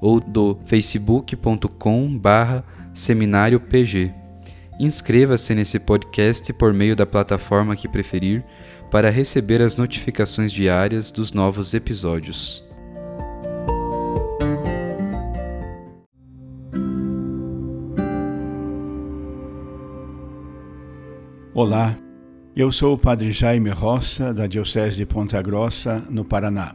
ou do facebook.com barra seminário PG. Inscreva-se nesse podcast por meio da plataforma que preferir para receber as notificações diárias dos novos episódios. Olá, eu sou o Padre Jaime Roça, da Diocese de Ponta Grossa, no Paraná.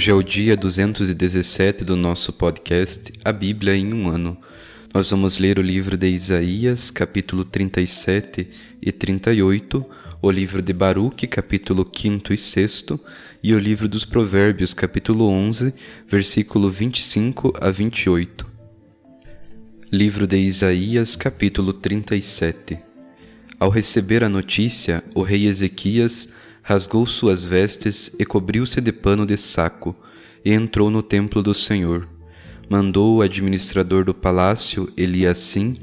Hoje é o dia 217 do nosso podcast A Bíblia em um Ano. Nós vamos ler o livro de Isaías, capítulo 37 e 38, o livro de Baruque, capítulo 5 e 6, e o livro dos Provérbios, capítulo 11, versículo 25 a 28. Livro de Isaías, capítulo 37 Ao receber a notícia, o rei Ezequias rasgou suas vestes e cobriu-se de pano de saco, e entrou no templo do Senhor. Mandou o administrador do palácio, Eliassim,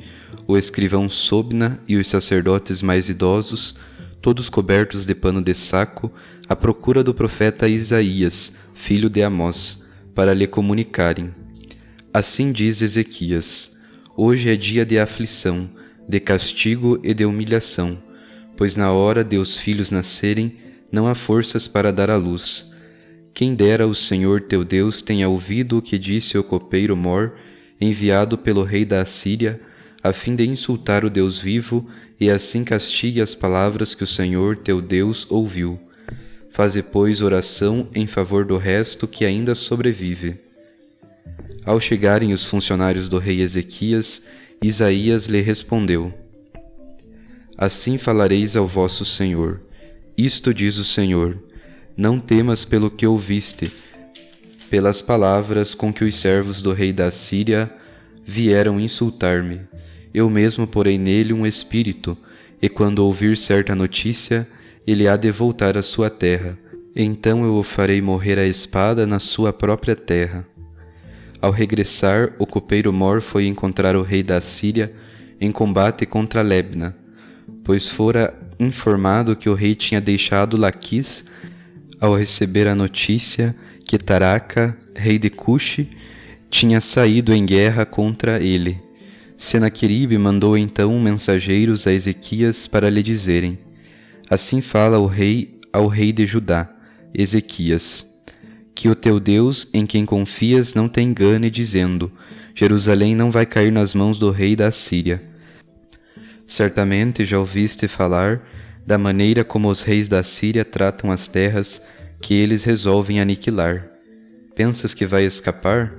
o escrivão Sobna e os sacerdotes mais idosos, todos cobertos de pano de saco, à procura do profeta Isaías, filho de Amós, para lhe comunicarem. Assim diz Ezequias: Hoje é dia de aflição, de castigo e de humilhação, pois na hora de os filhos nascerem, não há forças para dar à luz. Quem dera o Senhor teu Deus tenha ouvido o que disse o copeiro Mor, enviado pelo rei da Assíria, a fim de insultar o Deus vivo, e assim castigue as palavras que o Senhor teu Deus ouviu. Faze, pois, oração em favor do resto que ainda sobrevive. Ao chegarem os funcionários do rei Ezequias, Isaías lhe respondeu: Assim falareis ao vosso Senhor isto diz o Senhor: Não temas pelo que ouviste, pelas palavras com que os servos do rei da Síria vieram insultar-me. Eu mesmo porei nele um espírito, e quando ouvir certa notícia, ele há de voltar à sua terra. Então eu o farei morrer à espada na sua própria terra. Ao regressar, o copeiro Mor foi encontrar o rei da Síria em combate contra Lebna, pois fora informado que o rei tinha deixado Laquis ao receber a notícia que Taraka, rei de Cuxi, tinha saído em guerra contra ele. Senaqueribe mandou então mensageiros a Ezequias para lhe dizerem: Assim fala o rei ao rei de Judá, Ezequias: Que o teu Deus, em quem confias, não te engane, dizendo: Jerusalém não vai cair nas mãos do rei da Síria Certamente já ouviste falar da maneira como os reis da Síria tratam as terras que eles resolvem aniquilar. Pensas que vai escapar?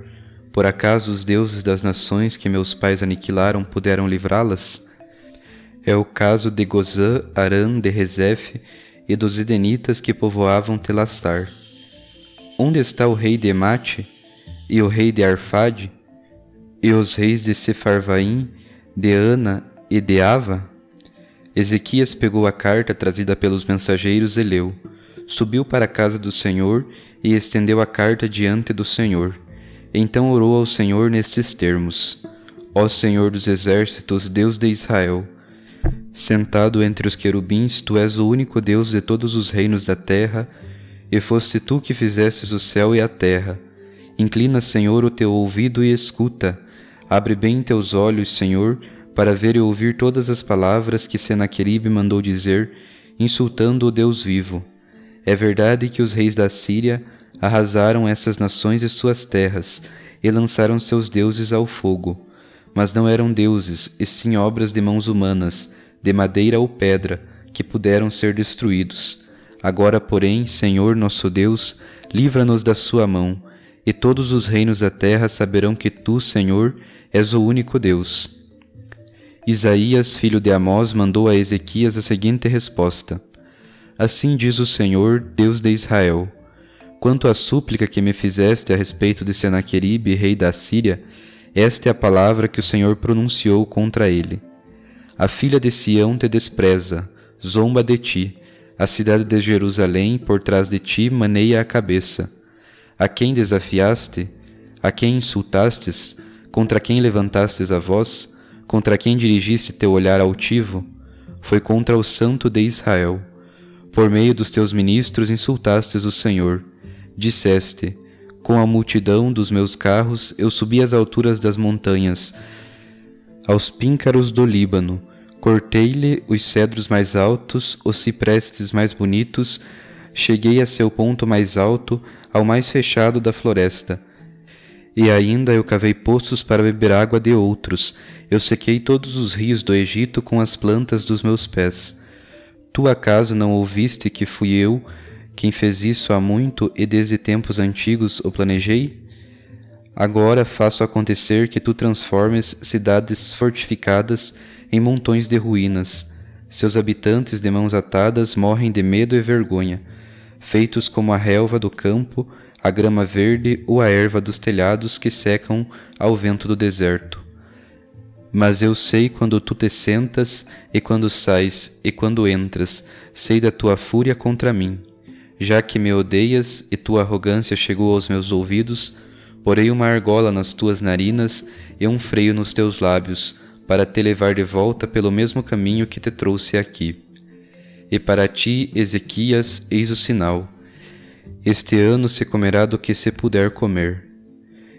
Por acaso os deuses das nações que meus pais aniquilaram puderam livrá-las? É o caso de Gozã, Arã, de Rezef e dos edenitas que povoavam Telastar. Onde está o rei de Emate e o rei de Arfade e os reis de Sefarvaim, de Ana e de Ava? Ezequias pegou a carta trazida pelos mensageiros e leu, subiu para a casa do Senhor e estendeu a carta diante do Senhor. Então orou ao Senhor nestes termos: Ó Senhor dos exércitos, Deus de Israel, Sentado entre os querubins, tu és o único Deus de todos os reinos da terra, e foste tu que fizestes o céu e a terra. Inclina, Senhor, o teu ouvido e escuta. Abre bem teus olhos, Senhor, para ver e ouvir todas as palavras que Senaqueribe mandou dizer, insultando o Deus vivo. É verdade que os reis da Síria arrasaram essas nações e suas terras, e lançaram seus deuses ao fogo. Mas não eram deuses, e sim obras de mãos humanas, de madeira ou pedra, que puderam ser destruídos. Agora, porém, Senhor nosso Deus, livra-nos da sua mão, e todos os reinos da terra saberão que tu, Senhor, és o único Deus. Isaías, filho de Amós, mandou a Ezequias a seguinte resposta: Assim diz o Senhor, Deus de Israel: Quanto à súplica que me fizeste a respeito de Senaqueribe, rei da Síria, esta é a palavra que o Senhor pronunciou contra ele. A filha de Sião te despreza, zomba de ti. A cidade de Jerusalém, por trás de ti, maneia a cabeça. A quem desafiaste? A quem insultastes? Contra quem levantastes a voz? Contra quem dirigiste teu olhar altivo? Foi contra o Santo de Israel. Por meio dos teus ministros insultastes o Senhor. Disseste: Com a multidão dos meus carros eu subi às alturas das montanhas, aos píncaros do Líbano Cortei-lhe os cedros mais altos, os ciprestes mais bonitos, cheguei a seu ponto mais alto, ao mais fechado da floresta. E ainda eu cavei poços para beber água de outros, eu sequei todos os rios do Egito com as plantas dos meus pés. Tu acaso não ouviste que fui eu quem fez isso há muito e desde tempos antigos o planejei? Agora faço acontecer que tu transformes cidades fortificadas em montões de ruínas. Seus habitantes de mãos atadas morrem de medo e vergonha, feitos como a relva do campo, a grama verde ou a erva dos telhados que secam ao vento do deserto. Mas eu sei quando tu te sentas e quando sais e quando entras, sei da tua fúria contra mim. Já que me odeias e tua arrogância chegou aos meus ouvidos, porei uma argola nas tuas narinas e um freio nos teus lábios, para te levar de volta pelo mesmo caminho que te trouxe aqui. E para ti, Ezequias, eis o sinal. Este ano se comerá do que se puder comer,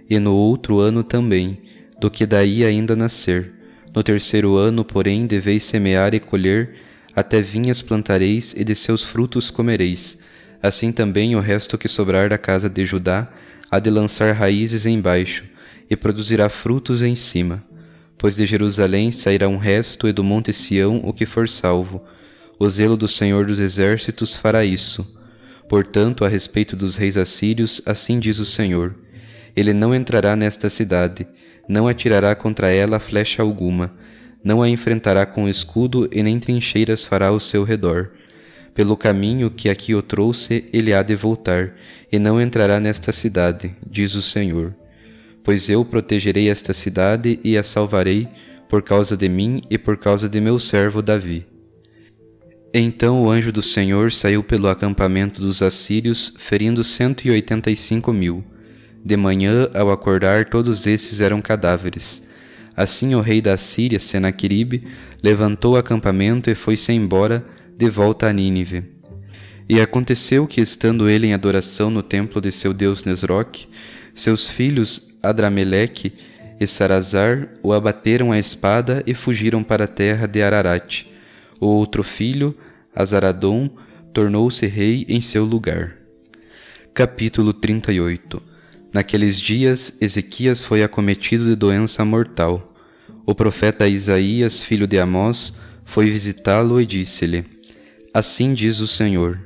e no outro ano também, do que daí ainda nascer. No terceiro ano, porém, deveis semear e colher, até vinhas plantareis e de seus frutos comereis. Assim também o resto que sobrar da casa de Judá há de lançar raízes embaixo, e produzirá frutos em cima pois de Jerusalém sairá um resto e do monte Sião o que for salvo. O zelo do Senhor dos Exércitos fará isso. Portanto, a respeito dos reis assírios, assim diz o Senhor: Ele não entrará nesta cidade, não atirará contra ela flecha alguma, não a enfrentará com escudo e nem trincheiras fará ao seu redor. Pelo caminho que aqui o trouxe, ele há de voltar, e não entrará nesta cidade, diz o Senhor pois eu protegerei esta cidade e a salvarei por causa de mim e por causa de meu servo Davi. Então o anjo do Senhor saiu pelo acampamento dos assírios, ferindo cento e oitenta e cinco mil. De manhã, ao acordar, todos esses eram cadáveres. Assim o rei da Síria, Senaqueribe, levantou o acampamento e foi-se embora, de volta a Nínive. E aconteceu que, estando ele em adoração no templo de seu deus Nesroque, seus filhos Adrameleque e Sarazar o abateram à espada e fugiram para a terra de Ararat. O outro filho, Azaradom, tornou-se rei em seu lugar. Capítulo 38 Naqueles dias, Ezequias foi acometido de doença mortal. O profeta Isaías, filho de Amós, foi visitá-lo e disse-lhe: Assim diz o Senhor: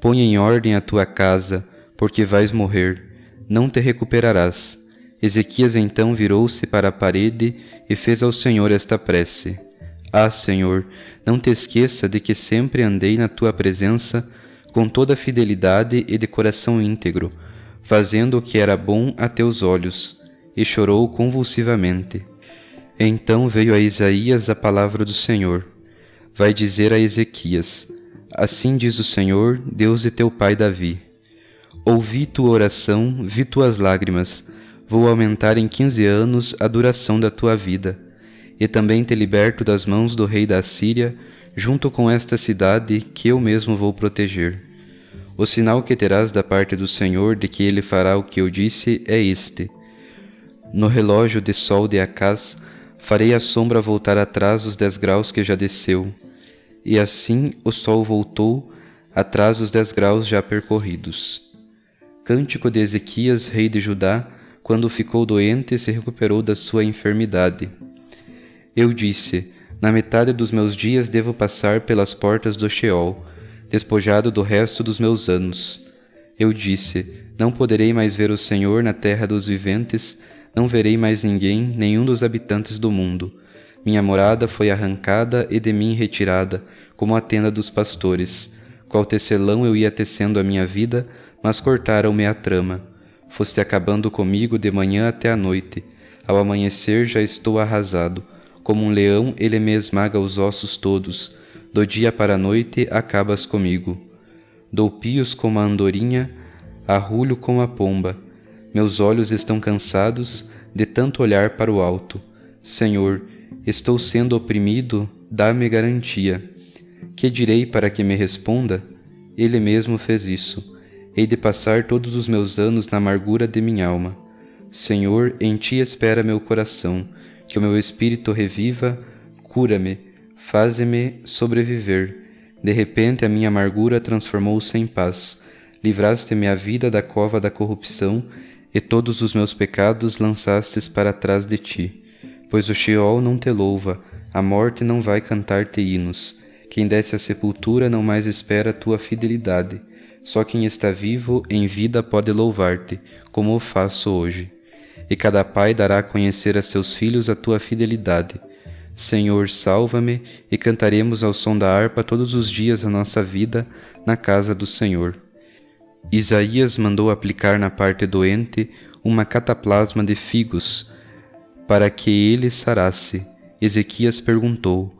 Põe em ordem a tua casa, porque vais morrer, não te recuperarás Ezequias então virou-se para a parede e fez ao Senhor esta prece: Ah, Senhor, não te esqueça de que sempre andei na tua presença com toda fidelidade e de coração íntegro, fazendo o que era bom a teus olhos, e chorou convulsivamente. Então veio a Isaías a palavra do Senhor. Vai dizer a Ezequias: Assim diz o Senhor, Deus de teu pai Davi: Ouvi tua oração, vi tuas lágrimas, vou aumentar em quinze anos a duração da tua vida, e também te liberto das mãos do rei da Síria, junto com esta cidade que eu mesmo vou proteger. O sinal que terás da parte do Senhor de que ele fará o que eu disse é este: No relógio de sol de Acás farei a sombra voltar atrás os dez graus que já desceu, e assim o sol voltou atrás os dez graus já percorridos. Cântico de Ezequias, rei de Judá, quando ficou doente e se recuperou da sua enfermidade. Eu disse: Na metade dos meus dias devo passar pelas portas do Sheol, despojado do resto dos meus anos. Eu disse: Não poderei mais ver o Senhor na terra dos viventes, não verei mais ninguém, nenhum dos habitantes do mundo. Minha morada foi arrancada e de mim retirada, como a tenda dos pastores. Qual tecelão eu ia tecendo a minha vida, mas cortaram-me a trama. Foste acabando comigo de manhã até a noite. Ao amanhecer já estou arrasado. Como um leão, ele me esmaga os ossos todos. Do dia para a noite acabas comigo. Dou pios como a andorinha, arrulho como a pomba. Meus olhos estão cansados de tanto olhar para o alto. Senhor, estou sendo oprimido, dá-me garantia. Que direi para que me responda? Ele mesmo fez isso hei de passar todos os meus anos na amargura de minha alma. Senhor, em ti espera meu coração, que o meu espírito reviva, cura-me, faze-me sobreviver. De repente a minha amargura transformou-se em paz. Livraste-me a vida da cova da corrupção, e todos os meus pecados lançastes para trás de ti. Pois o Sheol não te louva, a morte não vai cantar-te hinos. Quem desce à sepultura não mais espera tua fidelidade só quem está vivo em vida pode louvar-te, como o faço hoje. E cada pai dará a conhecer a seus filhos a tua fidelidade. Senhor, salva-me, e cantaremos ao som da harpa todos os dias a nossa vida na casa do Senhor. Isaías mandou aplicar na parte doente uma cataplasma de figos, para que ele sarasse. Ezequias perguntou: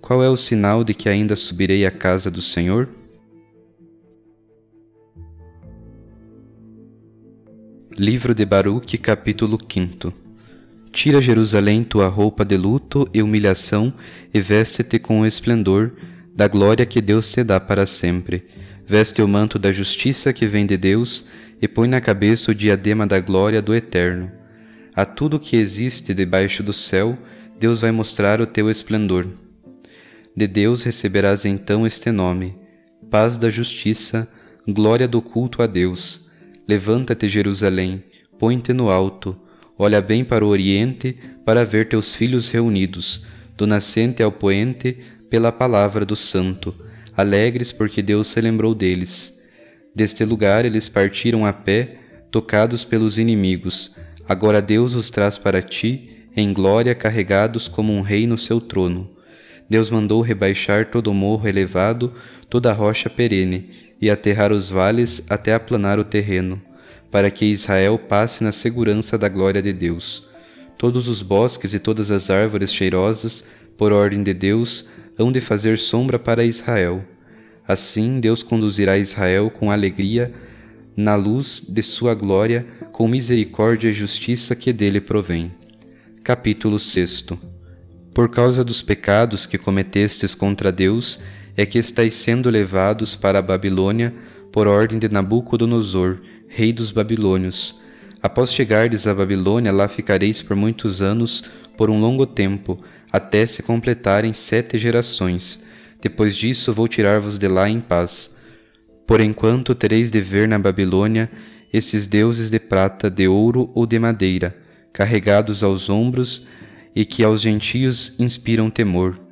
Qual é o sinal de que ainda subirei à casa do Senhor? Livro de Baruque, capítulo 5 Tira Jerusalém tua roupa de luto e humilhação e veste-te com o esplendor da glória que Deus te dá para sempre. Veste o manto da justiça que vem de Deus e põe na cabeça o diadema da glória do Eterno. A tudo que existe debaixo do céu, Deus vai mostrar o teu esplendor. De Deus receberás então este nome: paz da justiça, glória do culto a Deus Levanta-te, Jerusalém, põe-te no alto, olha bem para o oriente, para ver teus filhos reunidos, do nascente ao poente, pela palavra do Santo, alegres porque Deus se lembrou deles. Deste lugar eles partiram a pé, tocados pelos inimigos. Agora Deus os traz para ti, em glória, carregados como um rei no seu trono. Deus mandou rebaixar todo o morro elevado, toda a rocha perene, e aterrar os vales até aplanar o terreno, para que Israel passe na segurança da glória de Deus. Todos os bosques e todas as árvores cheirosas, por ordem de Deus, hão de fazer sombra para Israel. Assim Deus conduzirá Israel com alegria, na luz de sua glória, com misericórdia e justiça que dele provém. Capítulo 6 Por causa dos pecados que cometestes contra Deus, é que estáis sendo levados para a Babilônia por ordem de Nabucodonosor, rei dos babilônios. Após chegardes à Babilônia, lá ficareis por muitos anos, por um longo tempo, até se completarem sete gerações. Depois disso vou tirar-vos de lá em paz. Por enquanto tereis de ver na Babilônia esses deuses de prata, de ouro ou de madeira, carregados aos ombros e que aos gentios inspiram temor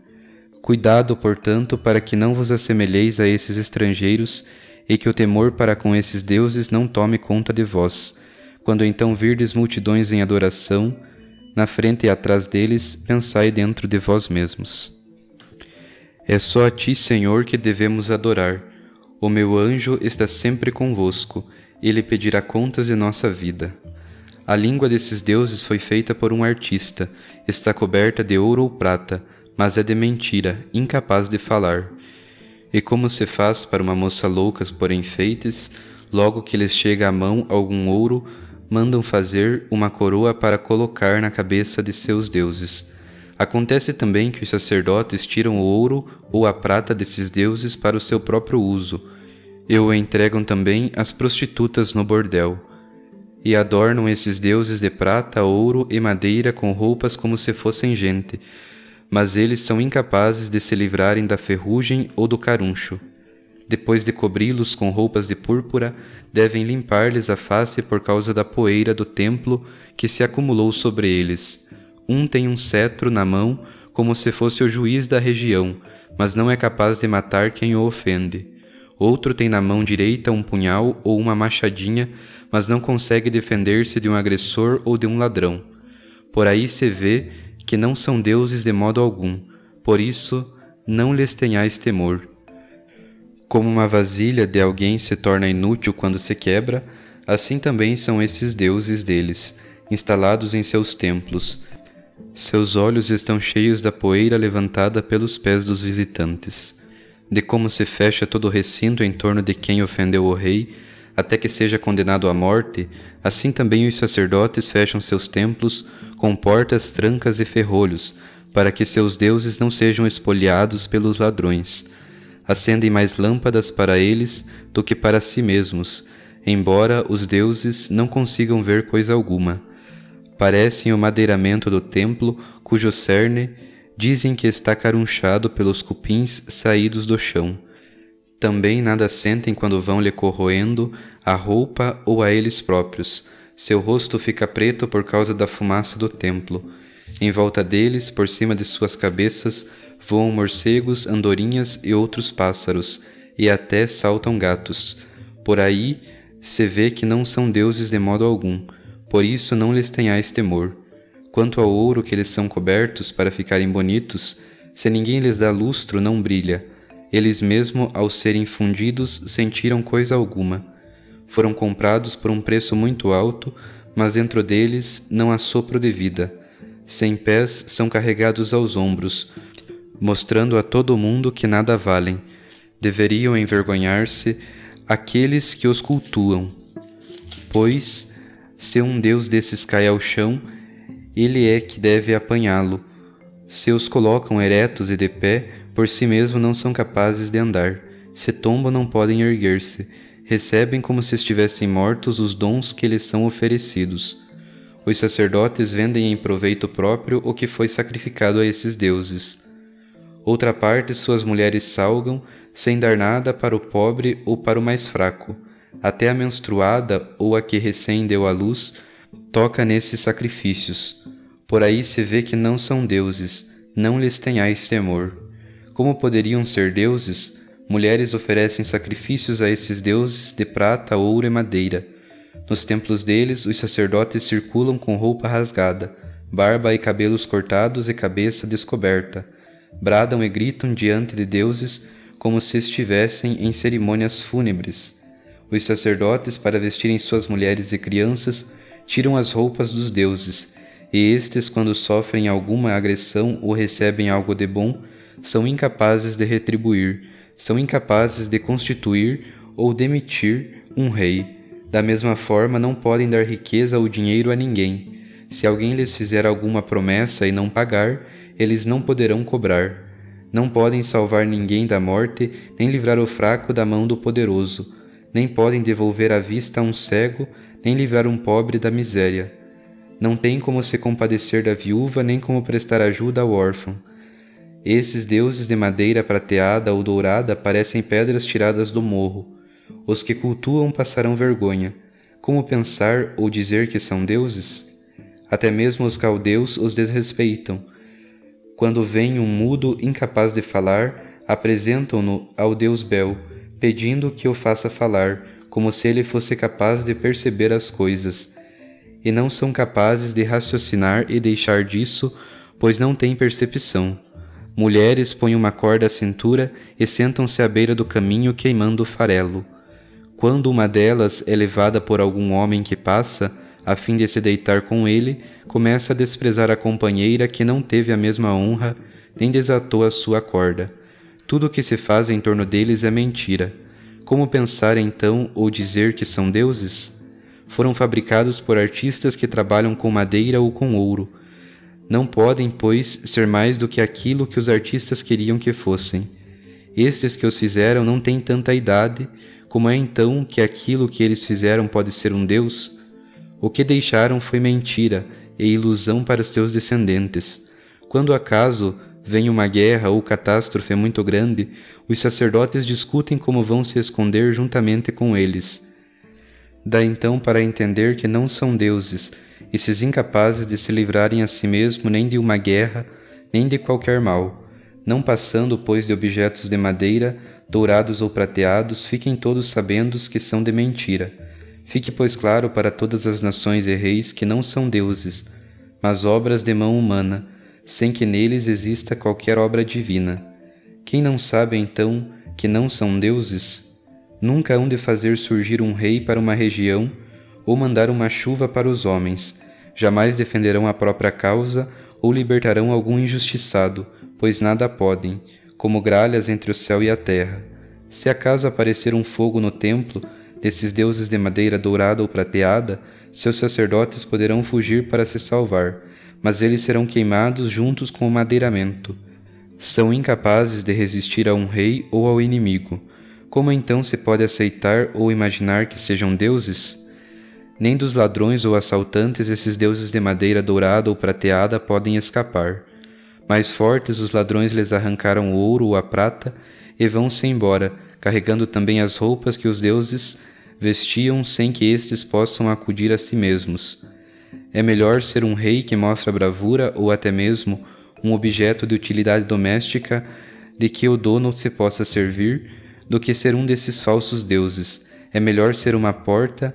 Cuidado, portanto, para que não vos assemelheis a esses estrangeiros e que o temor para com esses deuses não tome conta de vós. Quando então virdes multidões em adoração, na frente e atrás deles, pensai dentro de vós mesmos. É só a ti, Senhor, que devemos adorar. O meu anjo está sempre convosco, ele pedirá contas de nossa vida. A língua desses deuses foi feita por um artista, está coberta de ouro ou prata, mas é de mentira, incapaz de falar. E como se faz para uma moça louca por enfeites, logo que lhes chega à mão algum ouro, mandam fazer uma coroa para colocar na cabeça de seus deuses. Acontece também que os sacerdotes tiram o ouro ou a prata desses deuses para o seu próprio uso, e o entregam também às prostitutas no bordel. E adornam esses deuses de prata, ouro e madeira com roupas como se fossem gente, mas eles são incapazes de se livrarem da ferrugem ou do caruncho. Depois de cobri-los com roupas de púrpura, devem limpar-lhes a face por causa da poeira do templo que se acumulou sobre eles. Um tem um cetro na mão, como se fosse o juiz da região, mas não é capaz de matar quem o ofende. Outro tem na mão direita um punhal ou uma machadinha, mas não consegue defender-se de um agressor ou de um ladrão. Por aí se vê que não são deuses de modo algum, por isso não lhes tenhais temor. Como uma vasilha de alguém se torna inútil quando se quebra, assim também são esses deuses deles, instalados em seus templos. Seus olhos estão cheios da poeira levantada pelos pés dos visitantes. De como se fecha todo o recinto em torno de quem ofendeu o rei, até que seja condenado à morte, assim também os sacerdotes fecham seus templos com portas, trancas e ferrolhos, para que seus deuses não sejam espoliados pelos ladrões. Acendem mais lâmpadas para eles do que para si mesmos, embora os deuses não consigam ver coisa alguma. Parecem o madeiramento do templo, cujo cerne dizem que está carunchado pelos cupins saídos do chão. Também nada sentem quando vão lhe corroendo a roupa ou a eles próprios, seu rosto fica preto por causa da fumaça do templo. Em volta deles, por cima de suas cabeças, voam morcegos, andorinhas e outros pássaros, e até saltam gatos. Por aí se vê que não são deuses de modo algum, por isso não lhes tenhais temor. Quanto ao ouro que eles são cobertos para ficarem bonitos, se ninguém lhes dá lustro, não brilha. Eles mesmo, ao serem fundidos, sentiram coisa alguma foram comprados por um preço muito alto, mas dentro deles não há sopro de vida. Sem pés são carregados aos ombros, mostrando a todo mundo que nada valem. Deveriam envergonhar-se aqueles que os cultuam. Pois, se um deus desses cai ao chão, ele é que deve apanhá-lo. Se os colocam eretos e de pé, por si mesmo não são capazes de andar. Se tombam, não podem erguer-se recebem como se estivessem mortos os dons que lhes são oferecidos. Os sacerdotes vendem em proveito próprio o que foi sacrificado a esses deuses. Outra parte suas mulheres salgam, sem dar nada para o pobre ou para o mais fraco. Até a menstruada ou a que recém deu à luz toca nesses sacrifícios. Por aí se vê que não são deuses, não lhes tenhais temor. Como poderiam ser deuses mulheres oferecem sacrifícios a esses deuses de prata, ouro e madeira. Nos templos deles, os sacerdotes circulam com roupa rasgada, barba e cabelos cortados e cabeça descoberta. Bradam e gritam diante de deuses como se estivessem em cerimônias fúnebres. Os sacerdotes, para vestirem suas mulheres e crianças, tiram as roupas dos deuses, e estes, quando sofrem alguma agressão ou recebem algo de bom, são incapazes de retribuir são incapazes de constituir ou demitir um rei. Da mesma forma, não podem dar riqueza ou dinheiro a ninguém. Se alguém lhes fizer alguma promessa e não pagar, eles não poderão cobrar. Não podem salvar ninguém da morte, nem livrar o fraco da mão do poderoso. Nem podem devolver a vista a um cego, nem livrar um pobre da miséria. Não têm como se compadecer da viúva, nem como prestar ajuda ao órfão. Esses deuses de madeira prateada ou dourada parecem pedras tiradas do morro. Os que cultuam passarão vergonha. Como pensar ou dizer que são deuses? Até mesmo os caldeus os desrespeitam. Quando vem um mudo incapaz de falar, apresentam-no ao deus Bel, pedindo que o faça falar, como se ele fosse capaz de perceber as coisas. E não são capazes de raciocinar e deixar disso, pois não têm percepção Mulheres põem uma corda à cintura e sentam-se à beira do caminho queimando farelo. Quando uma delas é levada por algum homem que passa, a fim de se deitar com ele, começa a desprezar a companheira que não teve a mesma honra, nem desatou a sua corda. Tudo o que se faz em torno deles é mentira. Como pensar então ou dizer que são deuses? Foram fabricados por artistas que trabalham com madeira ou com ouro. Não podem, pois, ser mais do que aquilo que os artistas queriam que fossem. Estes que os fizeram não têm tanta idade, como é então que aquilo que eles fizeram pode ser um Deus? O que deixaram foi mentira e ilusão para seus descendentes. Quando acaso vem uma guerra ou catástrofe muito grande, os sacerdotes discutem como vão se esconder juntamente com eles. Dá então para entender que não são deuses, esses incapazes de se livrarem a si mesmo nem de uma guerra, nem de qualquer mal. Não passando, pois, de objetos de madeira, dourados ou prateados, fiquem todos sabendo que são de mentira. Fique, pois, claro para todas as nações e reis que não são deuses, mas obras de mão humana, sem que neles exista qualquer obra divina. Quem não sabe, então, que não são deuses? Nunca hão de fazer surgir um rei para uma região, ou mandar uma chuva para os homens, jamais defenderão a própria causa ou libertarão algum injustiçado, pois nada podem, como gralhas entre o céu e a terra. Se acaso aparecer um fogo no templo, desses deuses de madeira dourada ou prateada, seus sacerdotes poderão fugir para se salvar, mas eles serão queimados juntos com o madeiramento. São incapazes de resistir a um rei ou ao inimigo. Como então se pode aceitar ou imaginar que sejam deuses? Nem dos ladrões ou assaltantes esses deuses de madeira dourada ou prateada podem escapar. Mais fortes, os ladrões lhes arrancaram o ouro ou a prata e vão-se embora, carregando também as roupas que os deuses vestiam sem que estes possam acudir a si mesmos. É melhor ser um rei que mostra bravura ou até mesmo um objeto de utilidade doméstica de que o dono se possa servir, do que ser um desses falsos deuses. É melhor ser uma porta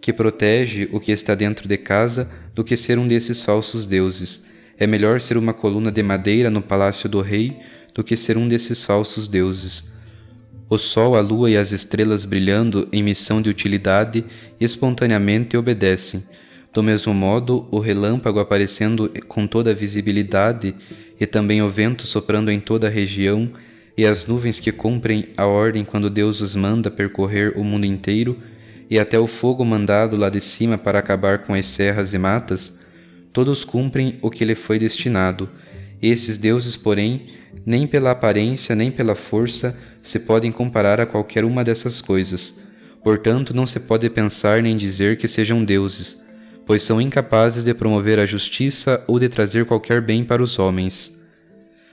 que protege o que está dentro de casa do que ser um desses falsos deuses. É melhor ser uma coluna de madeira no palácio do rei do que ser um desses falsos deuses. O sol, a lua e as estrelas brilhando em missão de utilidade espontaneamente obedecem. Do mesmo modo, o relâmpago aparecendo com toda a visibilidade e também o vento soprando em toda a região e as nuvens que cumprem a ordem quando Deus os manda percorrer o mundo inteiro e até o fogo mandado lá de cima para acabar com as serras e matas, todos cumprem o que lhe foi destinado. Esses deuses, porém, nem pela aparência nem pela força se podem comparar a qualquer uma dessas coisas. Portanto, não se pode pensar nem dizer que sejam deuses, pois são incapazes de promover a justiça ou de trazer qualquer bem para os homens.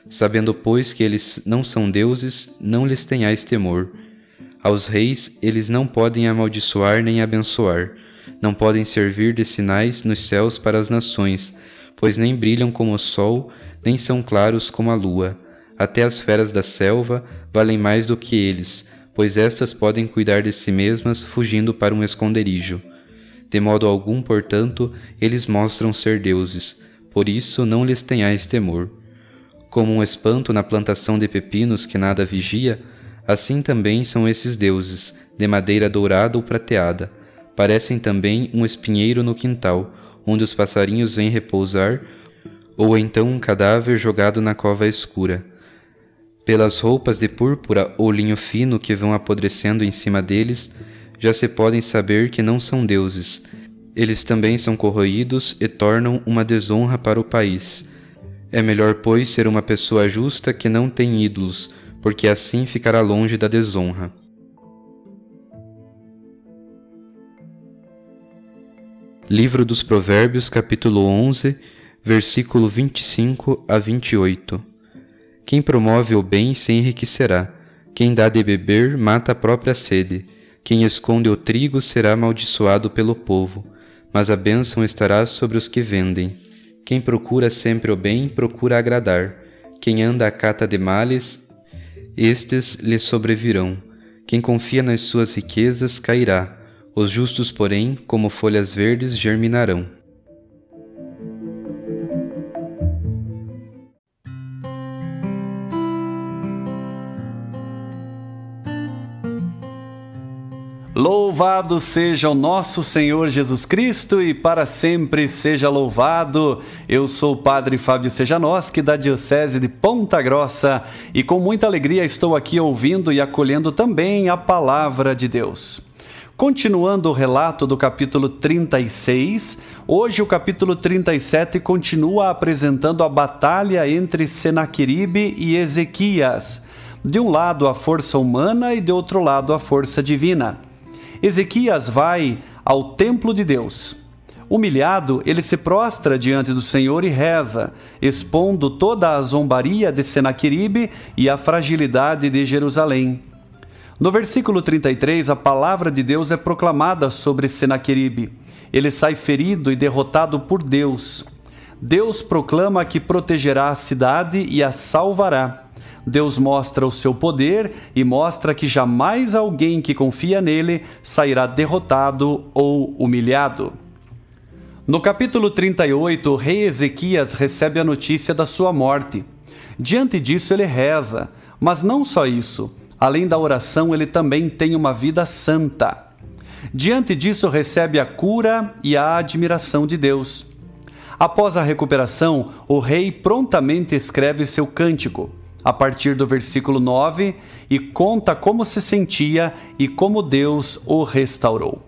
Sabendo, pois, que eles não são deuses, não lhes tenhais temor. Aos reis eles não podem amaldiçoar nem abençoar não podem servir de sinais nos céus para as nações, pois nem brilham como o sol, nem são claros como a lua. Até as feras da selva valem mais do que eles, pois estas podem cuidar de si mesmas fugindo para um esconderijo. De modo algum, portanto, eles mostram ser deuses, por isso não lhes tenhais temor. Como um espanto na plantação de pepinos que nada vigia, assim também são esses deuses, de madeira dourada ou prateada, parecem também um espinheiro no quintal, onde os passarinhos vêm repousar, ou então um cadáver jogado na cova escura. Pelas roupas de púrpura ou linho fino que vão apodrecendo em cima deles, já se podem saber que não são deuses. Eles também são corroídos e tornam uma desonra para o país. É melhor, pois, ser uma pessoa justa que não tem ídolos, porque assim ficará longe da desonra. Livro dos Provérbios, capítulo 11, versículo 25 a 28. Quem promove o bem se enriquecerá. Quem dá de beber mata a própria sede. Quem esconde o trigo será amaldiçoado pelo povo, mas a bênção estará sobre os que vendem. Quem procura sempre o bem, procura agradar. Quem anda à cata de males, estes lhe sobrevirão. Quem confia nas suas riquezas cairá os justos, porém, como folhas verdes, germinarão. Louvado seja o nosso Senhor Jesus Cristo e para sempre seja louvado. Eu sou o Padre Fábio Sejanoski, da Diocese de Ponta Grossa, e com muita alegria estou aqui ouvindo e acolhendo também a palavra de Deus. Continuando o relato do capítulo 36, hoje o capítulo 37 continua apresentando a batalha entre Senaqueribe e Ezequias. De um lado a força humana e de outro lado a força divina. Ezequias vai ao templo de Deus. Humilhado, ele se prostra diante do Senhor e reza, expondo toda a zombaria de Senaqueribe e a fragilidade de Jerusalém. No versículo 33, a palavra de Deus é proclamada sobre Senaqueribe. Ele sai ferido e derrotado por Deus. Deus proclama que protegerá a cidade e a salvará. Deus mostra o seu poder e mostra que jamais alguém que confia nele sairá derrotado ou humilhado. No capítulo 38, o rei Ezequias recebe a notícia da sua morte. Diante disso, ele reza, mas não só isso. Além da oração, ele também tem uma vida santa. Diante disso, recebe a cura e a admiração de Deus. Após a recuperação, o rei prontamente escreve seu cântico a partir do versículo 9 e conta como se sentia e como Deus o restaurou.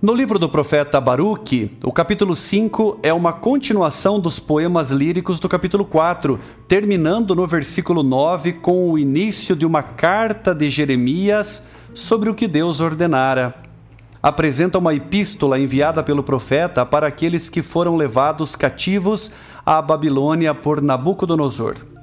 No livro do profeta Baruque, o capítulo 5 é uma continuação dos poemas líricos do capítulo 4, terminando no versículo 9 com o início de uma carta de Jeremias sobre o que Deus ordenara. Apresenta uma epístola enviada pelo profeta para aqueles que foram levados cativos à Babilônia por Nabucodonosor.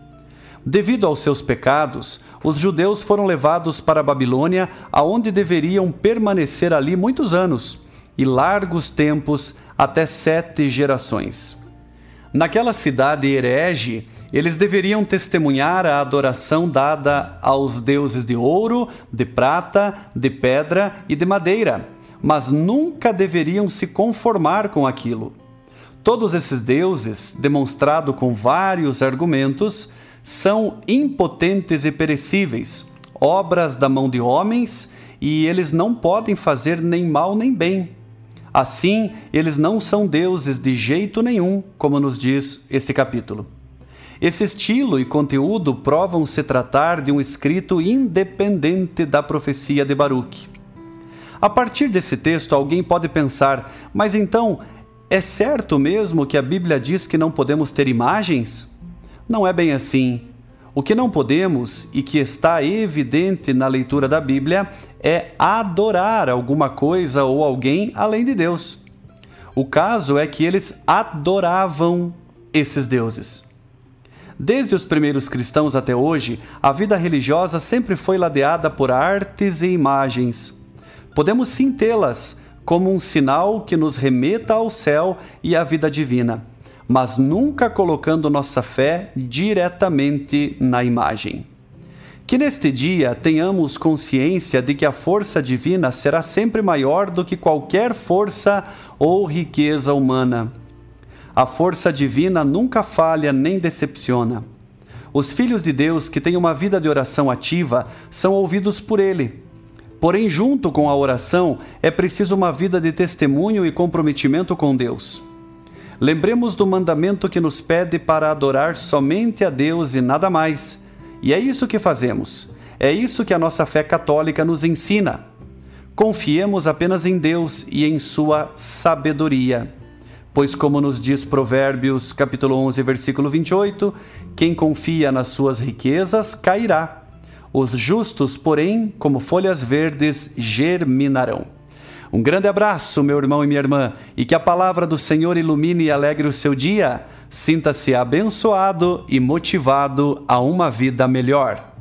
Devido aos seus pecados, os judeus foram levados para a Babilônia, aonde deveriam permanecer ali muitos anos e largos tempos até sete gerações. Naquela cidade herege, eles deveriam testemunhar a adoração dada aos deuses de ouro, de prata, de pedra e de madeira, mas nunca deveriam se conformar com aquilo. Todos esses deuses, demonstrado com vários argumentos, são impotentes e perecíveis, obras da mão de homens, e eles não podem fazer nem mal nem bem. Assim, eles não são deuses de jeito nenhum, como nos diz este capítulo. Esse estilo e conteúdo provam se tratar de um escrito independente da profecia de Baruch. A partir desse texto, alguém pode pensar: mas então, é certo mesmo que a Bíblia diz que não podemos ter imagens? Não é bem assim. O que não podemos e que está evidente na leitura da Bíblia é adorar alguma coisa ou alguém além de Deus. O caso é que eles adoravam esses deuses. Desde os primeiros cristãos até hoje, a vida religiosa sempre foi ladeada por artes e imagens. Podemos sim tê-las como um sinal que nos remeta ao céu e à vida divina mas nunca colocando nossa fé diretamente na imagem. Que neste dia tenhamos consciência de que a força divina será sempre maior do que qualquer força ou riqueza humana. A força divina nunca falha nem decepciona. Os filhos de Deus que têm uma vida de oração ativa são ouvidos por Ele. Porém, junto com a oração, é preciso uma vida de testemunho e comprometimento com Deus. Lembremos do mandamento que nos pede para adorar somente a Deus e nada mais. E é isso que fazemos. É isso que a nossa fé católica nos ensina. Confiemos apenas em Deus e em sua sabedoria. Pois como nos diz Provérbios, capítulo 11, versículo 28, quem confia nas suas riquezas cairá. Os justos, porém, como folhas verdes, germinarão. Um grande abraço, meu irmão e minha irmã, e que a palavra do Senhor ilumine e alegre o seu dia. Sinta-se abençoado e motivado a uma vida melhor.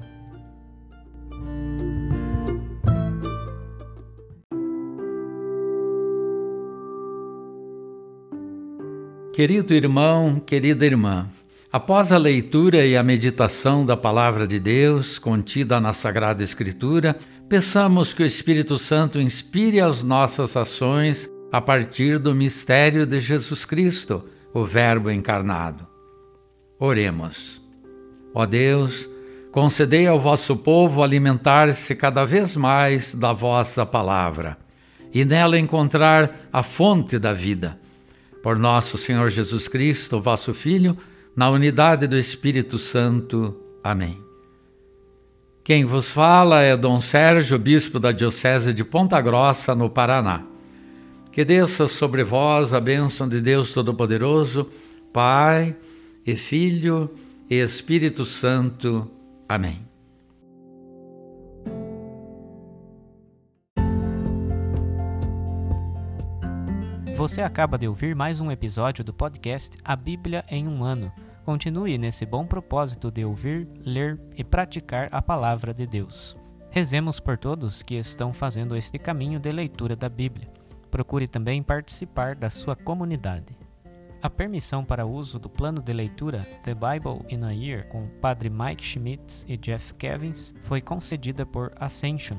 Querido irmão, querida irmã, após a leitura e a meditação da palavra de Deus contida na Sagrada Escritura, Peçamos que o Espírito Santo inspire as nossas ações a partir do mistério de Jesus Cristo, o Verbo encarnado. Oremos. Ó Deus, concedei ao vosso povo alimentar-se cada vez mais da vossa palavra e nela encontrar a fonte da vida. Por nosso Senhor Jesus Cristo, vosso Filho, na unidade do Espírito Santo. Amém. Quem vos fala é Dom Sérgio, bispo da Diocese de Ponta Grossa, no Paraná. Que desça sobre vós a bênção de Deus Todo-Poderoso, Pai e Filho e Espírito Santo. Amém. Você acaba de ouvir mais um episódio do podcast A Bíblia em um Ano. Continue nesse bom propósito de ouvir, ler e praticar a palavra de Deus. Rezemos por todos que estão fazendo este caminho de leitura da Bíblia. Procure também participar da sua comunidade. A permissão para uso do plano de leitura The Bible in a Year com Padre Mike Schmitz e Jeff Kevins foi concedida por Ascension.